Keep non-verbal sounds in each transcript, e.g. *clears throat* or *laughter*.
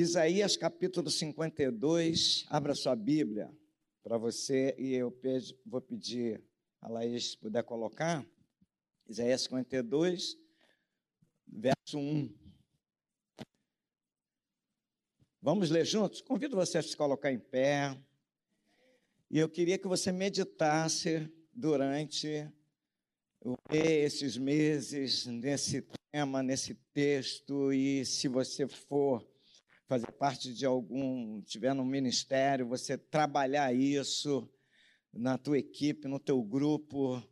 Isaías capítulo 52, abra sua Bíblia para você e eu vou pedir a Laís se puder colocar. Isaías 52, verso 1. Vamos ler juntos? Convido você a se colocar em pé. E eu queria que você meditasse durante esses meses nesse tema, nesse texto, e se você for fazer parte de algum, tiver no ministério, você trabalhar isso na tua equipe, no teu grupo,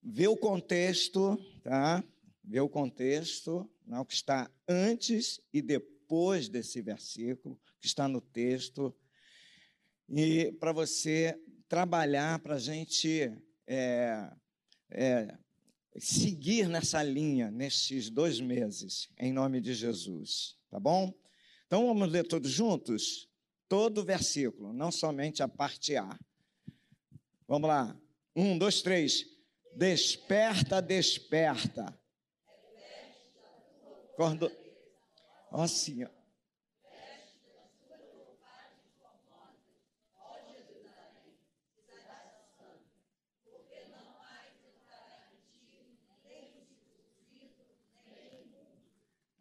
ver o contexto, tá? Ver o contexto, não, que está antes e depois desse versículo, que está no texto, e para você trabalhar, para a gente é, é, seguir nessa linha nesses dois meses, em nome de Jesus, tá bom? Então vamos ler todos juntos? Todo o versículo, não somente a parte A. Vamos lá. Um, dois, três. Desperta, desperta. Acordo. Ó, Senhor.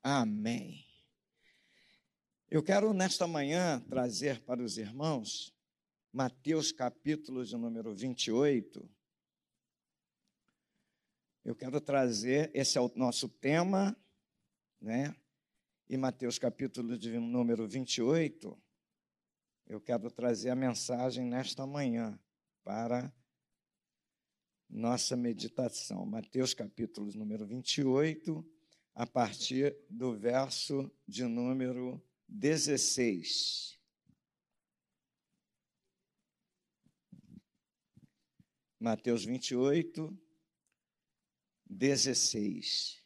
Amém. Eu quero nesta manhã trazer para os irmãos Mateus capítulo de número 28. Eu quero trazer, esse é o nosso tema, né? E Mateus capítulo de número 28, eu quero trazer a mensagem nesta manhã para nossa meditação. Mateus capítulo número 28, a partir do verso de número 16. Mateus 28, 16.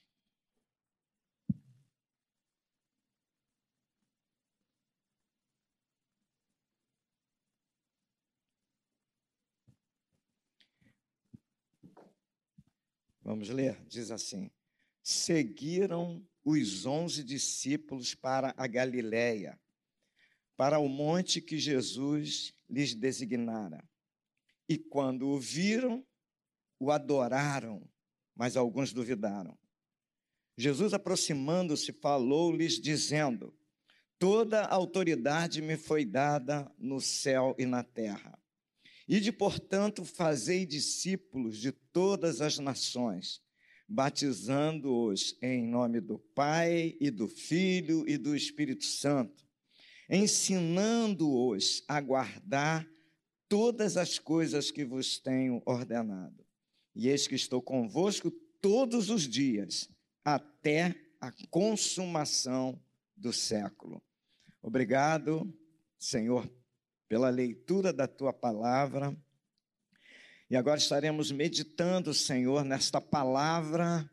Vamos ler? Diz assim: Seguiram os onze discípulos para a Galiléia, para o monte que Jesus lhes designara. E quando o viram, o adoraram, mas alguns duvidaram. Jesus, aproximando-se, falou-lhes, dizendo: Toda autoridade me foi dada no céu e na terra. Ide, portanto, fazei discípulos de todas as nações batizando-os em nome do Pai e do Filho e do Espírito Santo, ensinando-os a guardar todas as coisas que vos tenho ordenado. E eis que estou convosco todos os dias, até a consumação do século. Obrigado, Senhor, pela leitura da tua palavra. E agora estaremos meditando, Senhor, nesta palavra,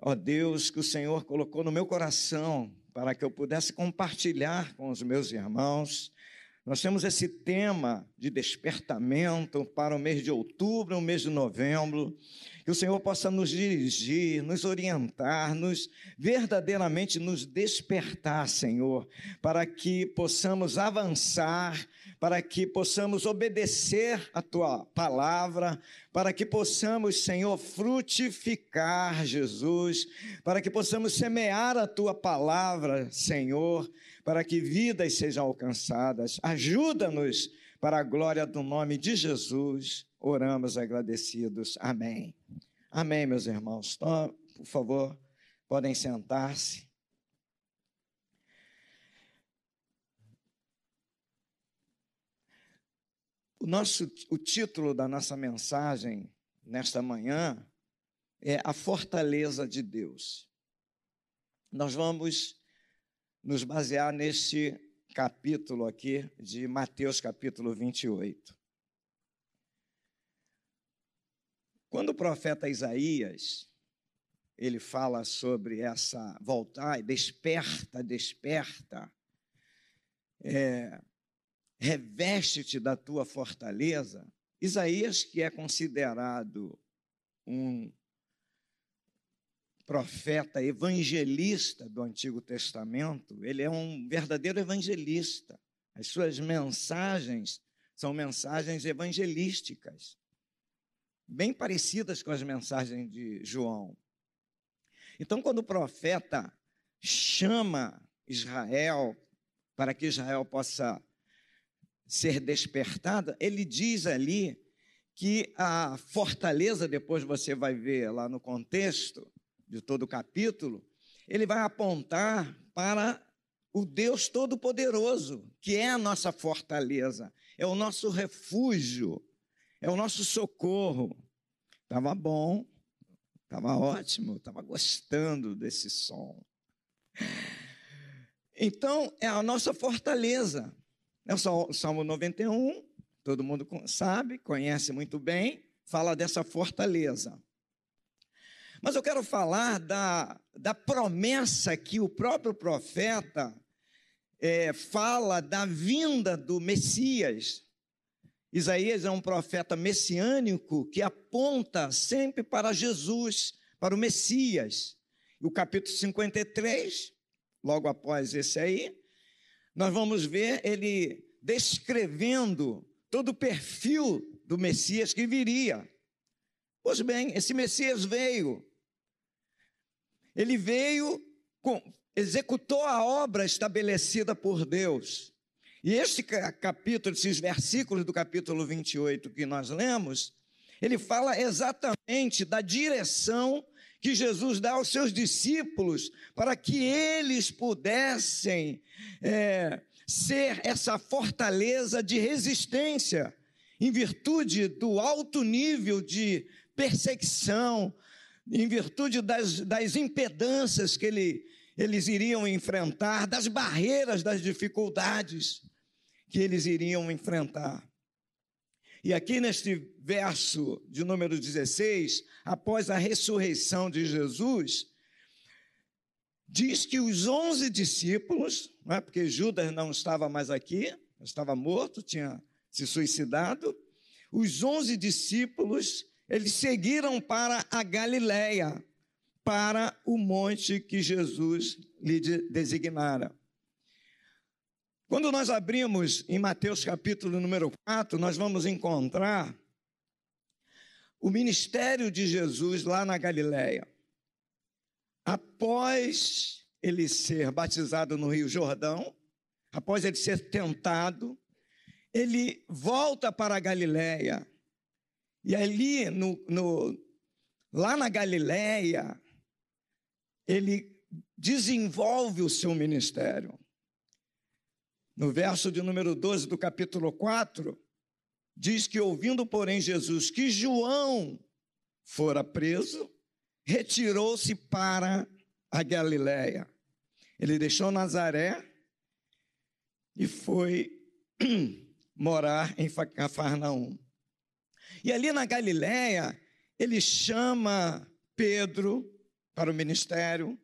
ó Deus, que o Senhor colocou no meu coração para que eu pudesse compartilhar com os meus irmãos. Nós temos esse tema de despertamento para o mês de outubro, o mês de novembro. Que o Senhor possa nos dirigir, nos orientar, nos verdadeiramente nos despertar, Senhor, para que possamos avançar, para que possamos obedecer a tua palavra, para que possamos, Senhor, frutificar, Jesus, para que possamos semear a tua palavra, Senhor, para que vidas sejam alcançadas. Ajuda-nos para a glória do nome de Jesus. Oramos agradecidos. Amém. Amém, meus irmãos. Então, por favor, podem sentar-se. O, nosso, o título da nossa mensagem nesta manhã é A Fortaleza de Deus. Nós vamos nos basear neste capítulo aqui de Mateus, capítulo 28. Quando o profeta Isaías ele fala sobre essa voltar, desperta, desperta, é, reveste-te da tua fortaleza. Isaías, que é considerado um profeta evangelista do Antigo Testamento, ele é um verdadeiro evangelista. As suas mensagens são mensagens evangelísticas, bem parecidas com as mensagens de João. Então, quando o profeta chama Israel para que Israel possa ser despertada, ele diz ali que a fortaleza, depois você vai ver lá no contexto de todo o capítulo, ele vai apontar para o Deus Todo-Poderoso, que é a nossa fortaleza, é o nosso refúgio, é o nosso socorro. Estava bom, estava ótimo, estava gostando desse som. Então, é a nossa fortaleza. É o Salmo 91, todo mundo sabe, conhece muito bem, fala dessa fortaleza. Mas eu quero falar da, da promessa que o próprio profeta é, fala da vinda do Messias. Isaías é um profeta messiânico que aponta sempre para Jesus, para o Messias. O capítulo 53, logo após esse aí, nós vamos ver ele descrevendo todo o perfil do Messias que viria. Pois bem, esse Messias veio ele veio, executou a obra estabelecida por Deus. E este capítulo, esses versículos do capítulo 28 que nós lemos, ele fala exatamente da direção que Jesus dá aos seus discípulos para que eles pudessem é, ser essa fortaleza de resistência, em virtude do alto nível de perseguição, em virtude das, das impedâncias que ele, eles iriam enfrentar, das barreiras, das dificuldades que eles iriam enfrentar. E aqui neste verso de número 16, após a ressurreição de Jesus, diz que os onze discípulos, não é, porque Judas não estava mais aqui, estava morto, tinha se suicidado, os onze discípulos eles seguiram para a Galiléia, para o monte que Jesus lhe designara. Quando nós abrimos em Mateus capítulo número 4, nós vamos encontrar o ministério de Jesus lá na Galiléia. Após ele ser batizado no Rio Jordão, após ele ser tentado, ele volta para a Galiléia e ali, no, no, lá na Galiléia, ele desenvolve o seu ministério. No verso de número 12 do capítulo 4, diz que, ouvindo, porém, Jesus que João fora preso, retirou-se para a Galiléia. Ele deixou Nazaré e foi *clears throat* morar em Cafarnaum. E ali na Galiléia, ele chama Pedro para o ministério,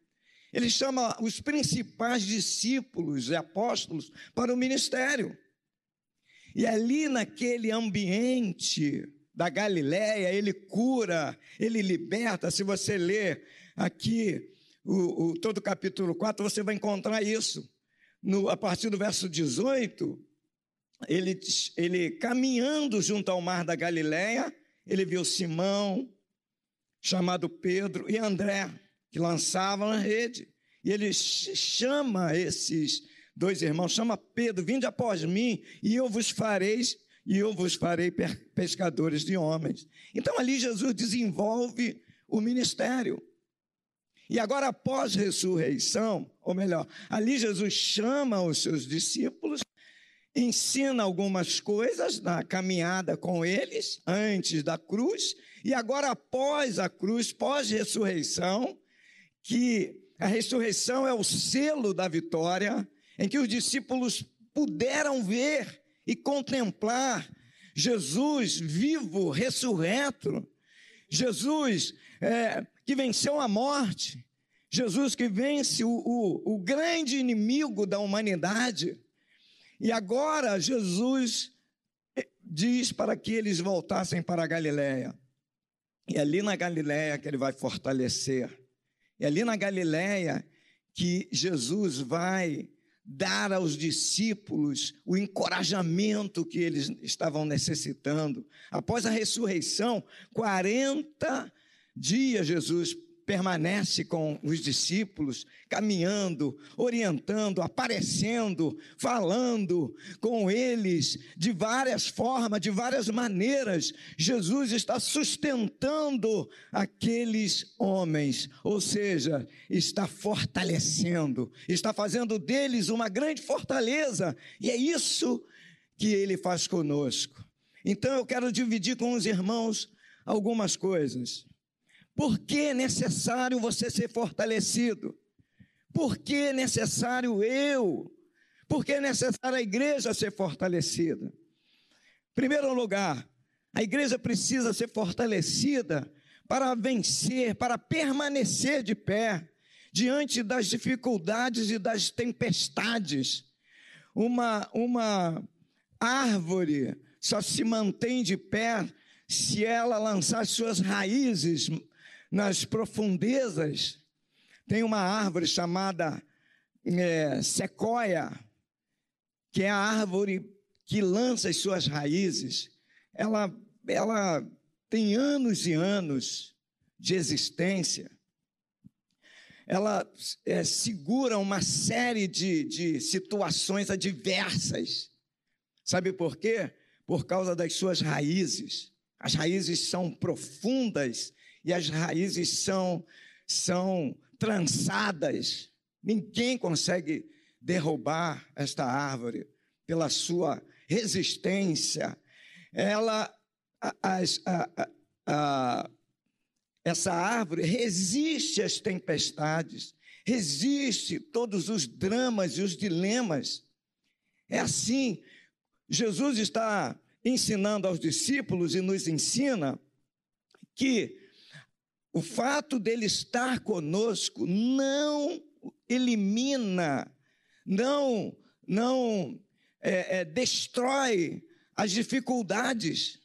ele chama os principais discípulos e apóstolos para o ministério. E ali naquele ambiente da Galiléia, ele cura, ele liberta. Se você ler aqui o, o, todo o capítulo 4, você vai encontrar isso. No, a partir do verso 18, ele, ele caminhando junto ao mar da Galileia, ele viu Simão, chamado Pedro, e André, que lançavam a rede. E ele chama esses dois irmãos, chama Pedro, vinde após mim, e eu vos farei, e eu vos farei pescadores de homens. Então ali Jesus desenvolve o ministério. E agora, após ressurreição, ou melhor, ali Jesus chama os seus discípulos ensina algumas coisas na caminhada com eles, antes da cruz, e agora após a cruz, pós-ressurreição, que a ressurreição é o selo da vitória, em que os discípulos puderam ver e contemplar Jesus vivo, ressurreto, Jesus é, que venceu a morte, Jesus que vence o, o, o grande inimigo da humanidade, e agora Jesus eh, diz para que eles voltassem para a Galiléia. E ali na Galiléia que ele vai fortalecer, É ali na Galiléia que Jesus vai dar aos discípulos o encorajamento que eles estavam necessitando. Após a ressurreição, 40 dias Jesus permanece com os discípulos, caminhando, orientando, aparecendo, falando com eles de várias formas, de várias maneiras. Jesus está sustentando aqueles homens, ou seja, está fortalecendo, está fazendo deles uma grande fortaleza, e é isso que ele faz conosco. Então eu quero dividir com os irmãos algumas coisas. Por que é necessário você ser fortalecido? Por que é necessário eu? Por que é necessário a igreja ser fortalecida? Primeiro lugar, a igreja precisa ser fortalecida para vencer, para permanecer de pé diante das dificuldades e das tempestades. Uma, uma árvore só se mantém de pé se ela lançar suas raízes nas profundezas, tem uma árvore chamada é, sequoia, que é a árvore que lança as suas raízes. Ela, ela tem anos e anos de existência. Ela é, segura uma série de, de situações adversas. Sabe por quê? Por causa das suas raízes. As raízes são profundas e as raízes são, são trançadas. Ninguém consegue derrubar esta árvore pela sua resistência. Ela, a, a, a, essa árvore resiste às tempestades, resiste todos os dramas e os dilemas. É assim, Jesus está ensinando aos discípulos e nos ensina que o fato dele estar conosco não elimina, não, não é, é, destrói as dificuldades.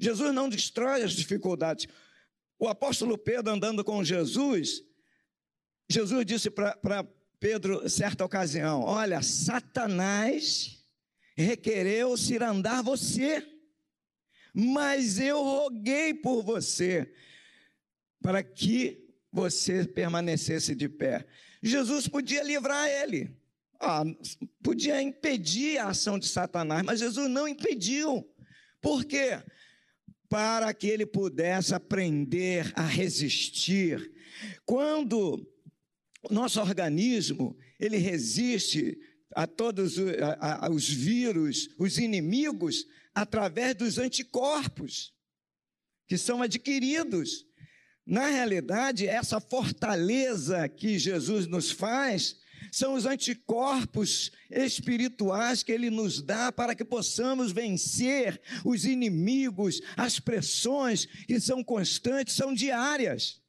Jesus não destrói as dificuldades. O apóstolo Pedro andando com Jesus, Jesus disse para Pedro, certa ocasião: Olha, Satanás requereu cirandar você, mas eu roguei por você para que você permanecesse de pé. Jesus podia livrar ele, ah, podia impedir a ação de Satanás, mas Jesus não impediu. Por quê? Para que ele pudesse aprender a resistir. Quando o nosso organismo ele resiste a todos os vírus, os inimigos, através dos anticorpos que são adquiridos. Na realidade, essa fortaleza que Jesus nos faz são os anticorpos espirituais que ele nos dá para que possamos vencer os inimigos, as pressões que são constantes, são diárias.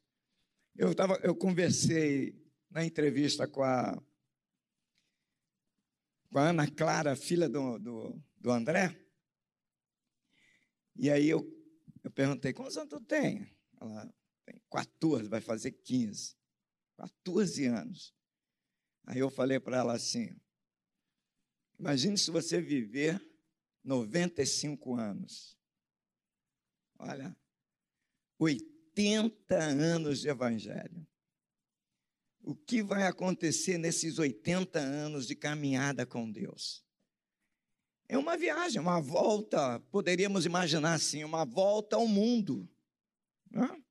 Eu, tava, eu conversei na entrevista com a, com a Ana Clara, filha do, do, do André, e aí eu, eu perguntei: quantos anos tu tem? Ela, tem 14, vai fazer 15. 14 anos. Aí eu falei para ela assim: imagine se você viver 95 anos. Olha, 80 anos de evangelho. O que vai acontecer nesses 80 anos de caminhada com Deus? É uma viagem, uma volta, poderíamos imaginar assim, uma volta ao mundo. Não é?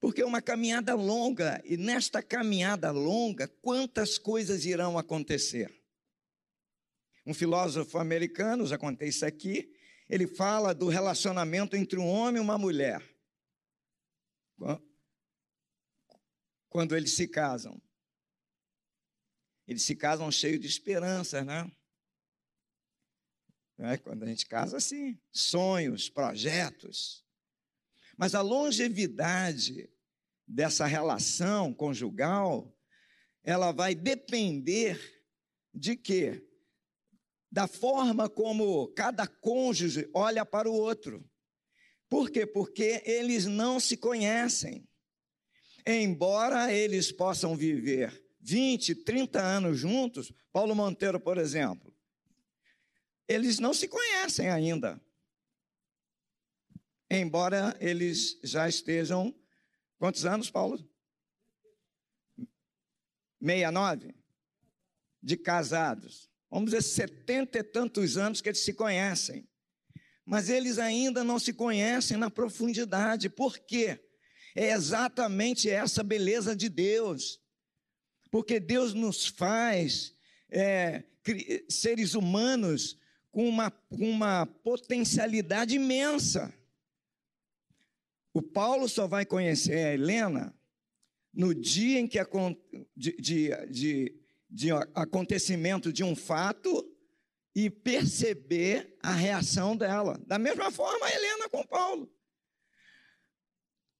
Porque é uma caminhada longa, e nesta caminhada longa, quantas coisas irão acontecer? Um filósofo americano, já contei isso aqui, ele fala do relacionamento entre um homem e uma mulher. Quando eles se casam. Eles se casam cheios de esperança, né? É, quando a gente casa, assim, sonhos, projetos. Mas a longevidade dessa relação conjugal, ela vai depender de quê? Da forma como cada cônjuge olha para o outro. Por quê? Porque eles não se conhecem. embora eles possam viver 20, 30 anos juntos, Paulo Monteiro, por exemplo, eles não se conhecem ainda. Embora eles já estejam. Quantos anos, Paulo? 69? De casados. Vamos dizer, setenta e tantos anos que eles se conhecem. Mas eles ainda não se conhecem na profundidade. Por quê? É exatamente essa beleza de Deus. Porque Deus nos faz é, seres humanos com uma, uma potencialidade imensa. O Paulo só vai conhecer a Helena no dia em que de, de, de, de acontecimento de um fato e perceber a reação dela. Da mesma forma, a Helena com Paulo.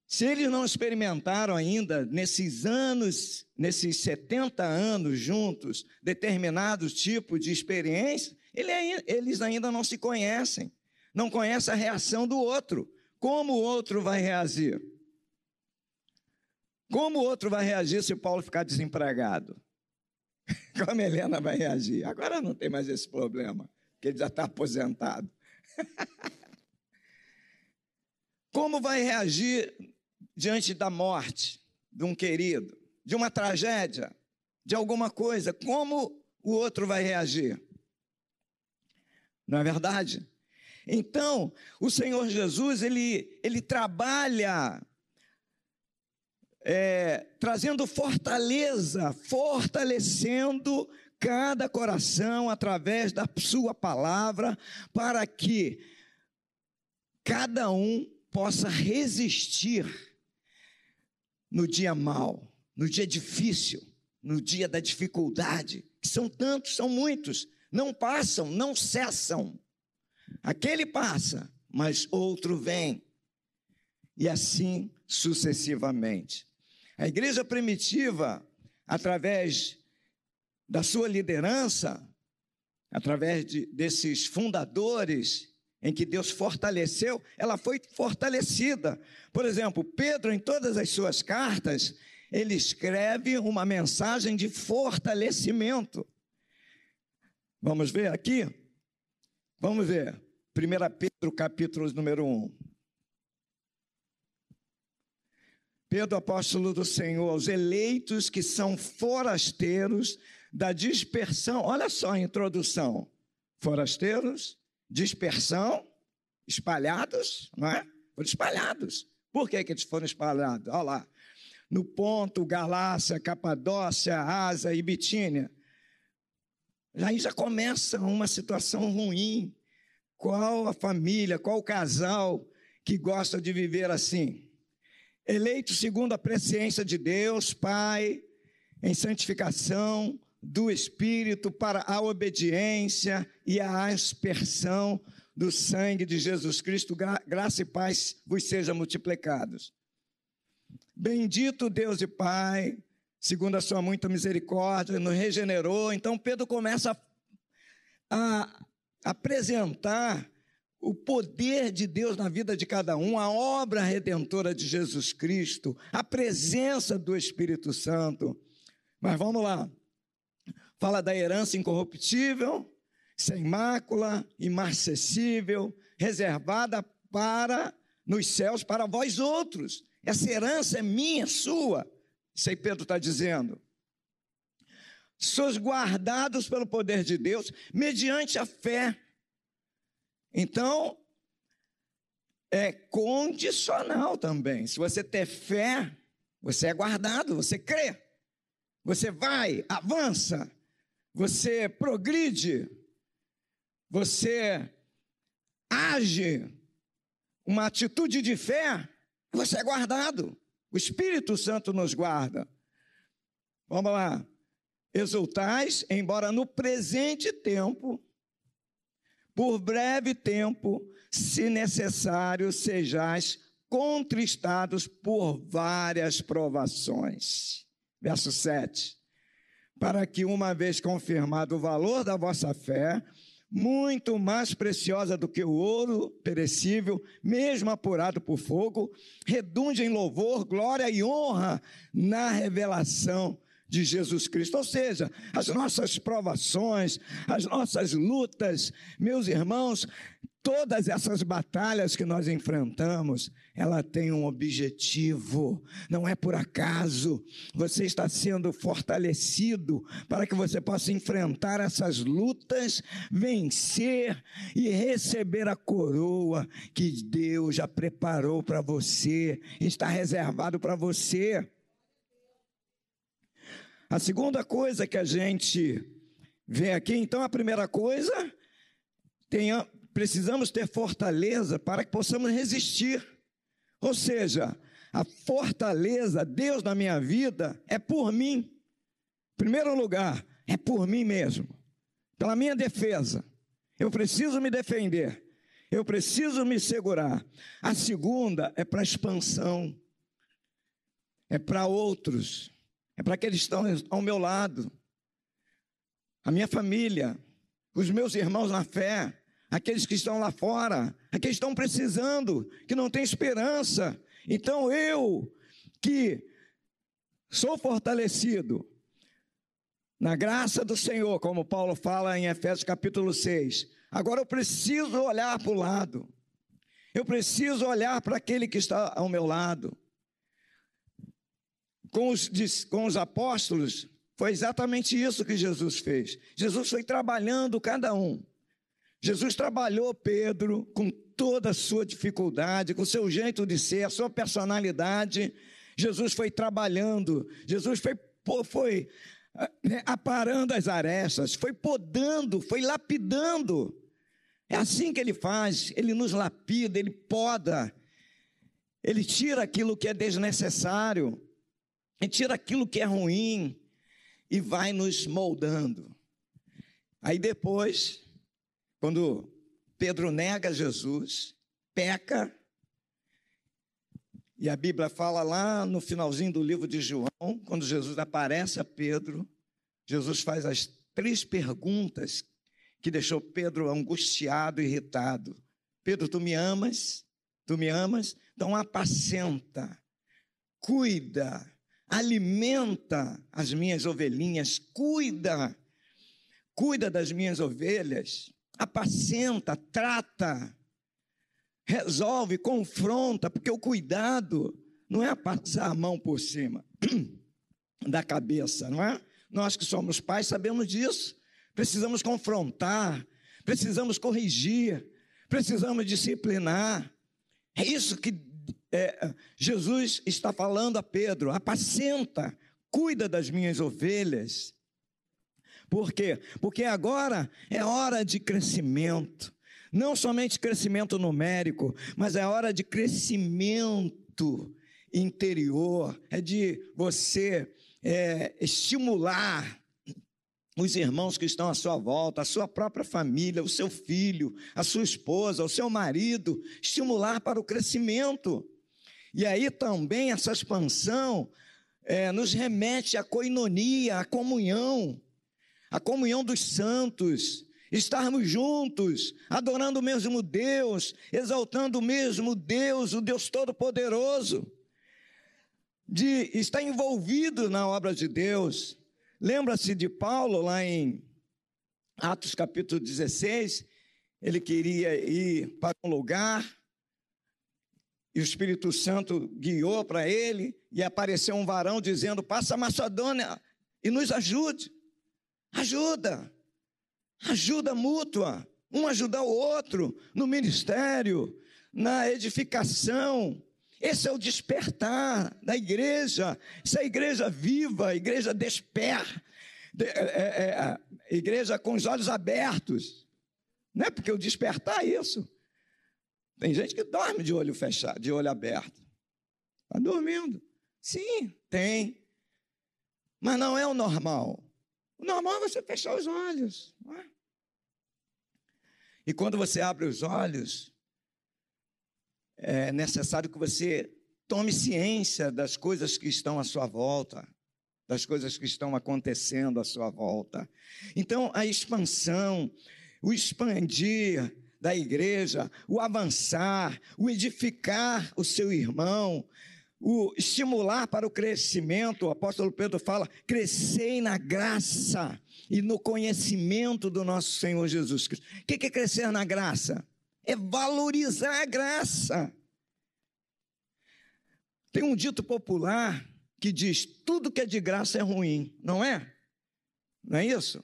Se eles não experimentaram ainda, nesses anos, nesses 70 anos juntos, determinados tipos de experiência, eles ainda não se conhecem, não conhecem a reação do outro. Como o outro vai reagir? Como o outro vai reagir se Paulo ficar desempregado? *laughs* Como Helena vai reagir? Agora não tem mais esse problema, porque ele já está aposentado. *laughs* Como vai reagir diante da morte de um querido, de uma tragédia, de alguma coisa? Como o outro vai reagir? Não é verdade? Então, o Senhor Jesus, ele, ele trabalha é, trazendo fortaleza, fortalecendo cada coração através da sua palavra, para que cada um possa resistir no dia mau, no dia difícil, no dia da dificuldade, que são tantos, são muitos não passam, não cessam. Aquele passa, mas outro vem. E assim sucessivamente. A igreja primitiva, através da sua liderança, através de, desses fundadores em que Deus fortaleceu, ela foi fortalecida. Por exemplo, Pedro, em todas as suas cartas, ele escreve uma mensagem de fortalecimento. Vamos ver aqui? Vamos ver. 1 Pedro, capítulo número 1. Pedro, apóstolo do Senhor, os eleitos que são forasteiros da dispersão. Olha só a introdução. Forasteiros, dispersão, espalhados, não é? Foram espalhados. Por que, que eles foram espalhados? Olha lá. No ponto, Galácia, Capadócia, Asa e Bitínia Aí já começa uma situação ruim. Qual a família, qual o casal que gosta de viver assim? Eleito segundo a presciência de Deus, Pai, em santificação do Espírito para a obediência e a aspersão do sangue de Jesus Cristo, gra graça e paz vos sejam multiplicados. Bendito Deus e Pai segundo a sua muita misericórdia, nos regenerou. Então Pedro começa a, a apresentar o poder de Deus na vida de cada um, a obra redentora de Jesus Cristo, a presença do Espírito Santo. Mas vamos lá. Fala da herança incorruptível, sem mácula, imarcessível, reservada para nos céus para vós outros. Essa herança é minha, sua. Aí Pedro está dizendo. Sois guardados pelo poder de Deus mediante a fé. Então, é condicional também. Se você ter fé, você é guardado, você crê. Você vai, avança, você progride, você age, uma atitude de fé, você é guardado. O Espírito Santo nos guarda. Vamos lá. Exultais, embora no presente tempo, por breve tempo, se necessário, sejais contristados por várias provações. Verso 7. Para que, uma vez confirmado o valor da vossa fé, muito mais preciosa do que o ouro perecível, mesmo apurado por fogo, redunde em louvor, glória e honra na revelação de Jesus Cristo. Ou seja, as nossas provações, as nossas lutas, meus irmãos, todas essas batalhas que nós enfrentamos, ela tem um objetivo, não é por acaso. Você está sendo fortalecido para que você possa enfrentar essas lutas, vencer e receber a coroa que Deus já preparou para você, está reservado para você. A segunda coisa que a gente vê aqui, então, a primeira coisa, tenha, precisamos ter fortaleza para que possamos resistir. Ou seja, a fortaleza, Deus na minha vida, é por mim. Em primeiro lugar, é por mim mesmo, pela minha defesa. Eu preciso me defender, eu preciso me segurar. A segunda é para expansão, é para outros é para aqueles que estão ao meu lado, a minha família, os meus irmãos na fé, aqueles que estão lá fora, aqueles que estão precisando, que não têm esperança. Então eu, que sou fortalecido na graça do Senhor, como Paulo fala em Efésios capítulo 6, agora eu preciso olhar para o lado, eu preciso olhar para aquele que está ao meu lado com os, com os apóstolos, foi exatamente isso que Jesus fez. Jesus foi trabalhando cada um. Jesus trabalhou Pedro com toda a sua dificuldade, com o seu jeito de ser, a sua personalidade. Jesus foi trabalhando, Jesus foi, foi né, aparando as arestas, foi podando, foi lapidando. É assim que ele faz, ele nos lapida, ele poda, ele tira aquilo que é desnecessário e tira aquilo que é ruim e vai nos moldando. Aí depois, quando Pedro nega Jesus, peca, e a Bíblia fala lá no finalzinho do livro de João, quando Jesus aparece a Pedro, Jesus faz as três perguntas que deixou Pedro angustiado, irritado. Pedro, tu me amas? Tu me amas? Então apacenta, cuida, alimenta as minhas ovelhinhas, cuida, cuida das minhas ovelhas, apacenta, trata, resolve, confronta, porque o cuidado não é passar a mão por cima *clears throat* da cabeça, não é? Nós que somos pais sabemos disso. Precisamos confrontar, precisamos corrigir, precisamos disciplinar. É isso que é, Jesus está falando a Pedro: apacenta, cuida das minhas ovelhas. Por quê? Porque agora é hora de crescimento. Não somente crescimento numérico, mas é hora de crescimento interior. É de você é, estimular os irmãos que estão à sua volta, a sua própria família, o seu filho, a sua esposa, o seu marido, estimular para o crescimento. E aí também essa expansão é, nos remete à coinonia, à comunhão, à comunhão dos santos, estarmos juntos, adorando o mesmo Deus, exaltando o mesmo Deus, o Deus Todo-Poderoso, de estar envolvido na obra de Deus. Lembra-se de Paulo lá em Atos capítulo 16, ele queria ir para um lugar, e o Espírito Santo guiou para ele e apareceu um varão dizendo: Passa a Macedônia e nos ajude. Ajuda, ajuda mútua, um ajudar o outro no ministério, na edificação. Esse é o despertar da igreja, essa é a igreja viva, a igreja desperta, é, é, é, igreja com os olhos abertos. Não é porque o despertar é isso. Tem gente que dorme de olho fechado, de olho aberto. Está dormindo. Sim, tem. Mas não é o normal. O normal é você fechar os olhos. É? E quando você abre os olhos, é necessário que você tome ciência das coisas que estão à sua volta, das coisas que estão acontecendo à sua volta. Então, a expansão, o expandir da igreja, o avançar, o edificar o seu irmão, o estimular para o crescimento. O apóstolo Pedro fala: crescei na graça e no conhecimento do nosso Senhor Jesus Cristo. O que é crescer na graça? É valorizar a graça. Tem um dito popular que diz: tudo que é de graça é ruim, não é? Não é isso?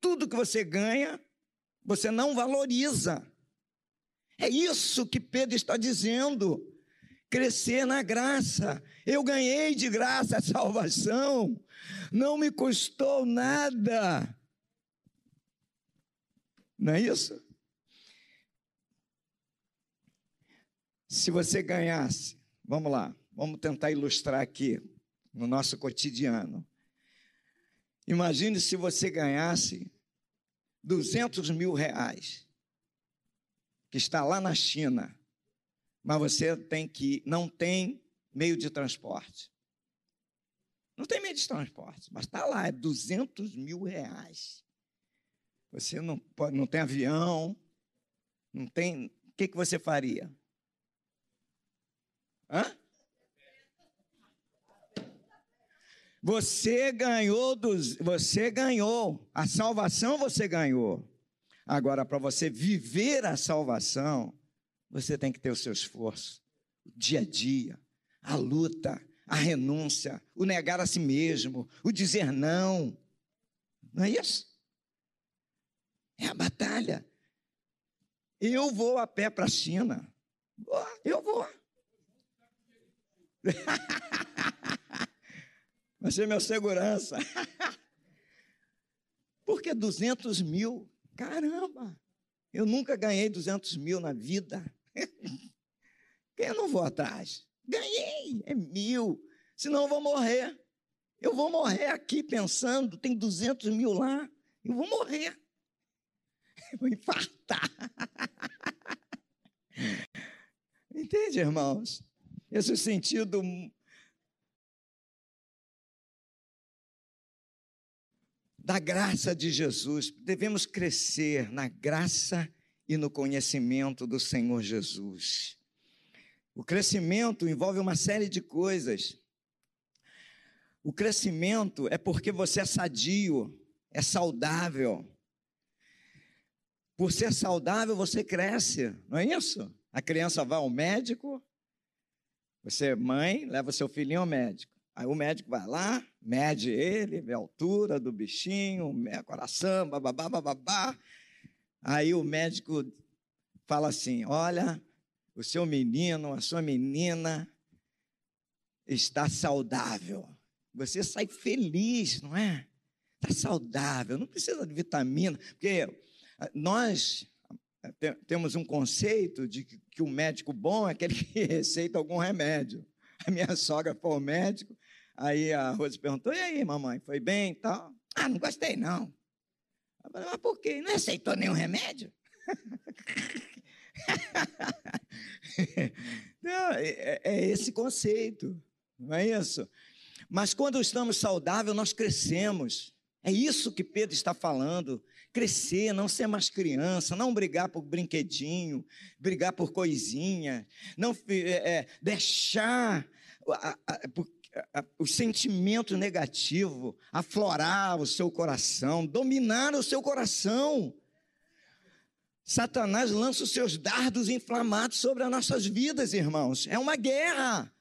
Tudo que você ganha, você não valoriza. É isso que Pedro está dizendo. Crescer na graça. Eu ganhei de graça a salvação. Não me custou nada. Não é isso? Se você ganhasse, vamos lá, vamos tentar ilustrar aqui no nosso cotidiano. Imagine se você ganhasse 200 mil reais, que está lá na China, mas você tem que não tem meio de transporte. Não tem meio de transporte, mas está lá, é 200 mil reais. Você não, pode, não tem avião, não tem. O que, que você faria? Hã? Você ganhou dos, você ganhou. A salvação você ganhou. Agora, para você viver a salvação, você tem que ter o seu esforço, o dia a dia, a luta, a renúncia, o negar a si mesmo, o dizer não. Não é isso? É a batalha. Eu vou a pé para a China. Eu vou. *laughs* vai ser meu segurança. *laughs* Porque 200 mil, caramba, eu nunca ganhei 200 mil na vida. *laughs* Eu não vou atrás. Ganhei, é mil, senão eu vou morrer. Eu vou morrer aqui pensando, tem 200 mil lá, eu vou morrer. *laughs* Eu vou infartar. Entende, irmãos? Esse sentido da graça de Jesus. Devemos crescer na graça e no conhecimento do Senhor Jesus. O crescimento envolve uma série de coisas. O crescimento é porque você é sadio, é saudável. Por ser saudável, você cresce, não é isso? A criança vai ao médico, você, mãe, leva seu filhinho ao médico. Aí o médico vai lá, mede ele, vê a altura do bichinho, coração, bababá, bababá. Aí o médico fala assim: Olha, o seu menino, a sua menina está saudável. Você sai feliz, não é? Está saudável, não precisa de vitamina, porque nós temos um conceito de que o médico bom é aquele que *laughs* receita algum remédio. A minha sogra foi ao médico, Aí a Rose perguntou: E aí, mamãe, foi bem e tal? Ah, não gostei, não. Eu falei, mas por quê? Não aceitou nenhum remédio? *laughs* não, é, é esse conceito, não é isso? Mas quando estamos saudáveis, nós crescemos. É isso que Pedro está falando. Crescer, não ser mais criança, não brigar por brinquedinho, brigar por coisinha, não é, é deixar o sentimento negativo aflorar o seu coração, dominar o seu coração. Satanás lança os seus dardos inflamados sobre as nossas vidas, irmãos. É uma guerra.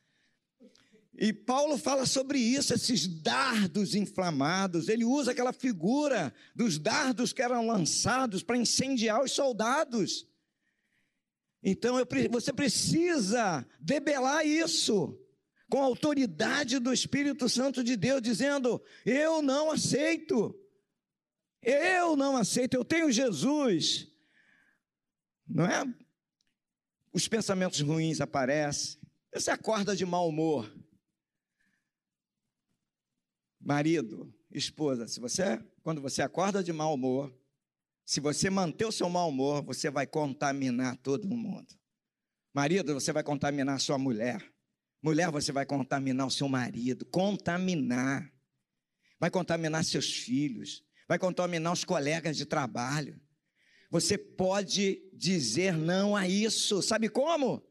E Paulo fala sobre isso, esses dardos inflamados. Ele usa aquela figura dos dardos que eram lançados para incendiar os soldados. Então eu, você precisa debelar isso com a autoridade do Espírito Santo de Deus, dizendo: Eu não aceito, eu não aceito, eu tenho Jesus. Não é? Os pensamentos ruins aparecem, você acorda de mau humor. Marido, esposa, se você, quando você acorda de mau humor, se você manter o seu mau humor, você vai contaminar todo mundo. Marido, você vai contaminar sua mulher. Mulher, você vai contaminar o seu marido, contaminar. Vai contaminar seus filhos, vai contaminar os colegas de trabalho, Você pode dizer não a isso. Sabe como?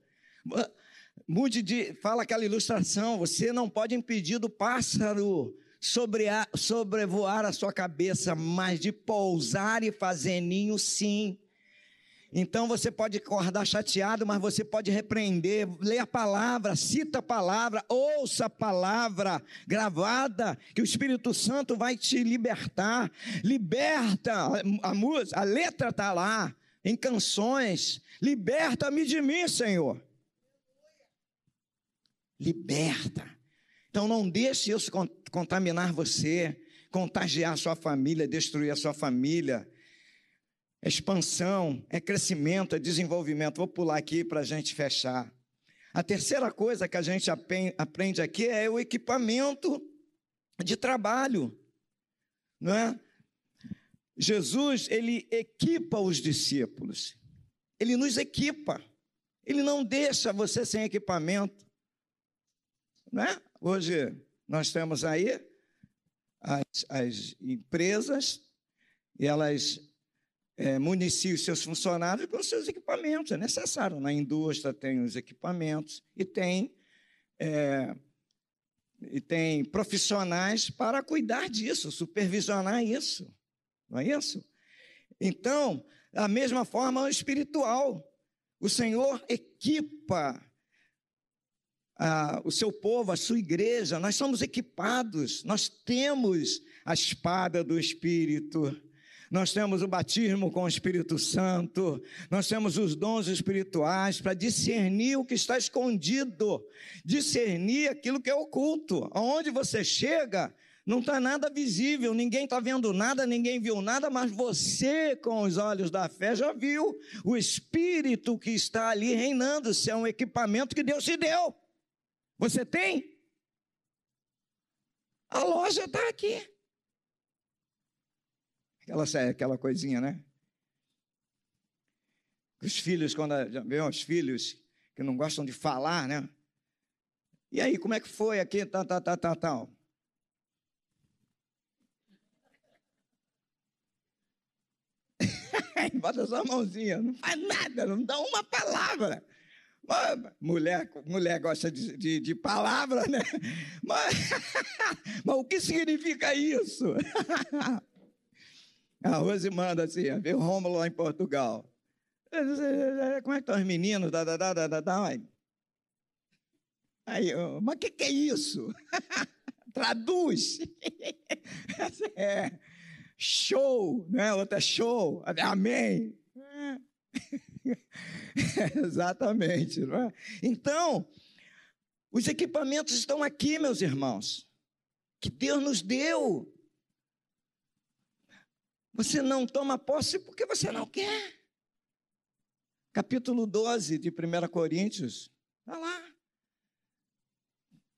Mude de. Fala aquela ilustração. Você não pode impedir do pássaro sobre a, sobrevoar a sua cabeça, mas de pousar e fazer ninho, sim. Então você pode acordar chateado, mas você pode repreender, ler a palavra, cita a palavra, ouça a palavra gravada, que o Espírito Santo vai te libertar. Liberta a música, a letra está lá, em canções. Liberta-me de mim, Senhor. Liberta. Então não deixe isso contaminar você, contagiar a sua família, destruir a sua família é expansão, é crescimento, é desenvolvimento. Vou pular aqui para a gente fechar. A terceira coisa que a gente aprende aqui é o equipamento de trabalho, não é? Jesus, ele equipa os discípulos. Ele nos equipa. Ele não deixa você sem equipamento. Não é? Hoje nós temos aí as, as empresas e elas é, municie os seus funcionários com os seus equipamentos. É necessário. Na indústria tem os equipamentos e tem, é, e tem profissionais para cuidar disso, supervisionar isso. Não é isso? Então, da mesma forma, espiritual. O Senhor equipa o seu povo, a sua igreja. Nós somos equipados, nós temos a espada do Espírito nós temos o batismo com o Espírito Santo, nós temos os dons espirituais para discernir o que está escondido, discernir aquilo que é oculto. Aonde você chega, não está nada visível, ninguém está vendo nada, ninguém viu nada, mas você, com os olhos da fé, já viu o Espírito que está ali reinando. Se é um equipamento que Deus te deu. Você tem? A loja está aqui. Aquela, aquela coisinha, né? Os filhos, quando vê os filhos que não gostam de falar, né? E aí, como é que foi aqui, tal, tal, tal, tal, tal? Bota sua mãozinha, não faz nada, não dá uma palavra. Mulher, mulher gosta de, de, de palavra, né? Mas, *laughs* mas o que significa isso? *laughs* A Rose manda assim, o Rômulo lá em Portugal. Como é que estão os meninos? Da, da, da, da, da. Aí, eu, mas o que, que é isso? *laughs* Traduz. *laughs* é, show, né? Outra é show. Amém. *laughs* Exatamente. Não é? Então, os equipamentos estão aqui, meus irmãos, que Deus nos deu. Você não toma posse porque você não quer. Capítulo 12 de 1 Coríntios, está lá.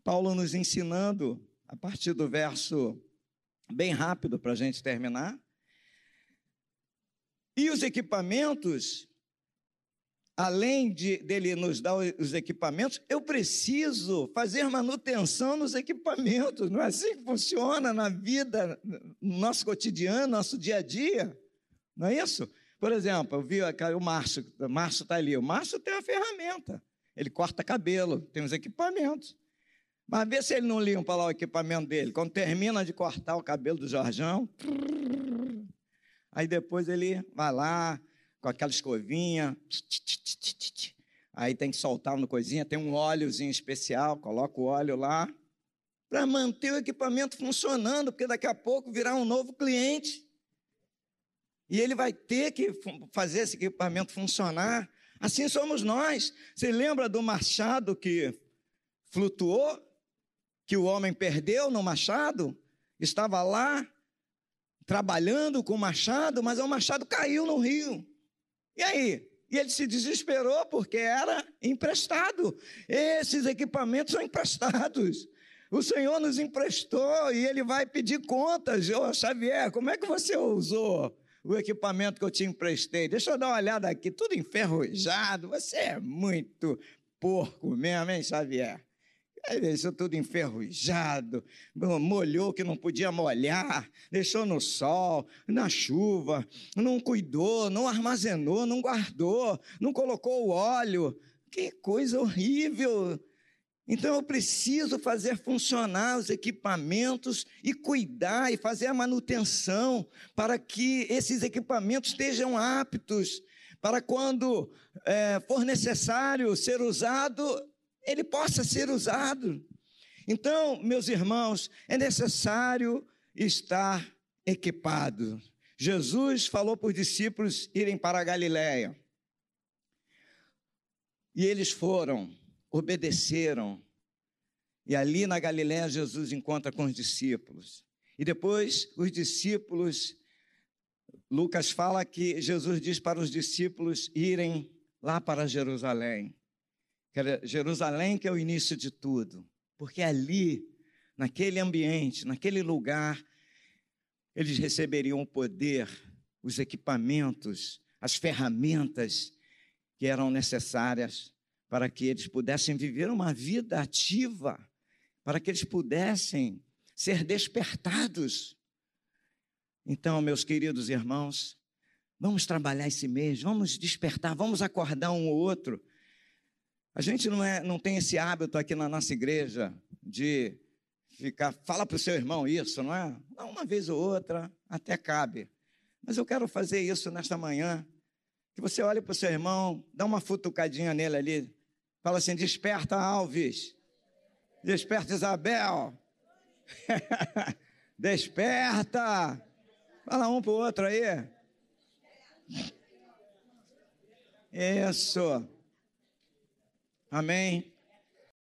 Paulo nos ensinando, a partir do verso bem rápido para a gente terminar. E os equipamentos além de dele nos dar os equipamentos, eu preciso fazer manutenção nos equipamentos. Não é assim que funciona na vida, no nosso cotidiano, nosso dia a dia. Não é isso? Por exemplo, eu vi o Márcio, o Márcio está ali. O Márcio tem uma ferramenta. Ele corta cabelo, tem os equipamentos. Mas vê se ele não limpa lá o equipamento dele. Quando termina de cortar o cabelo do Jorjão, aí depois ele vai lá, com aquela escovinha. Aí tem que soltar uma coisinha, tem um óleozinho especial, coloca o óleo lá, para manter o equipamento funcionando, porque daqui a pouco virá um novo cliente. E ele vai ter que fazer esse equipamento funcionar. Assim somos nós. Você lembra do machado que flutuou? Que o homem perdeu no machado? Estava lá trabalhando com o machado, mas o machado caiu no rio. E aí? E ele se desesperou porque era emprestado. Esses equipamentos são emprestados. O Senhor nos emprestou e ele vai pedir contas. Ô, Xavier, como é que você usou o equipamento que eu te emprestei? Deixa eu dar uma olhada aqui, tudo enferrujado. Você é muito porco mesmo, hein, Xavier? Aí deixou tudo enferrujado, molhou que não podia molhar, deixou no sol, na chuva, não cuidou, não armazenou, não guardou, não colocou o óleo. Que coisa horrível! Então eu preciso fazer funcionar os equipamentos e cuidar e fazer a manutenção para que esses equipamentos estejam aptos para quando é, for necessário ser usado, ele possa ser usado. Então, meus irmãos, é necessário estar equipado. Jesus falou para os discípulos irem para a Galiléia. E eles foram, obedeceram. E ali na Galiléia Jesus encontra com os discípulos. E depois os discípulos, Lucas fala que Jesus diz para os discípulos irem lá para Jerusalém. Jerusalém que é o início de tudo, porque ali, naquele ambiente, naquele lugar, eles receberiam o poder, os equipamentos, as ferramentas que eram necessárias para que eles pudessem viver uma vida ativa, para que eles pudessem ser despertados. Então, meus queridos irmãos, vamos trabalhar esse mês, vamos despertar, vamos acordar um ou outro a gente não, é, não tem esse hábito aqui na nossa igreja de ficar, fala para o seu irmão isso, não é? Uma vez ou outra, até cabe. Mas eu quero fazer isso nesta manhã. Que você olhe para o seu irmão, dá uma futucadinha nele ali, fala assim: desperta, Alves. Desperta, Isabel. *laughs* desperta. Fala um para o outro aí. Isso. Amém?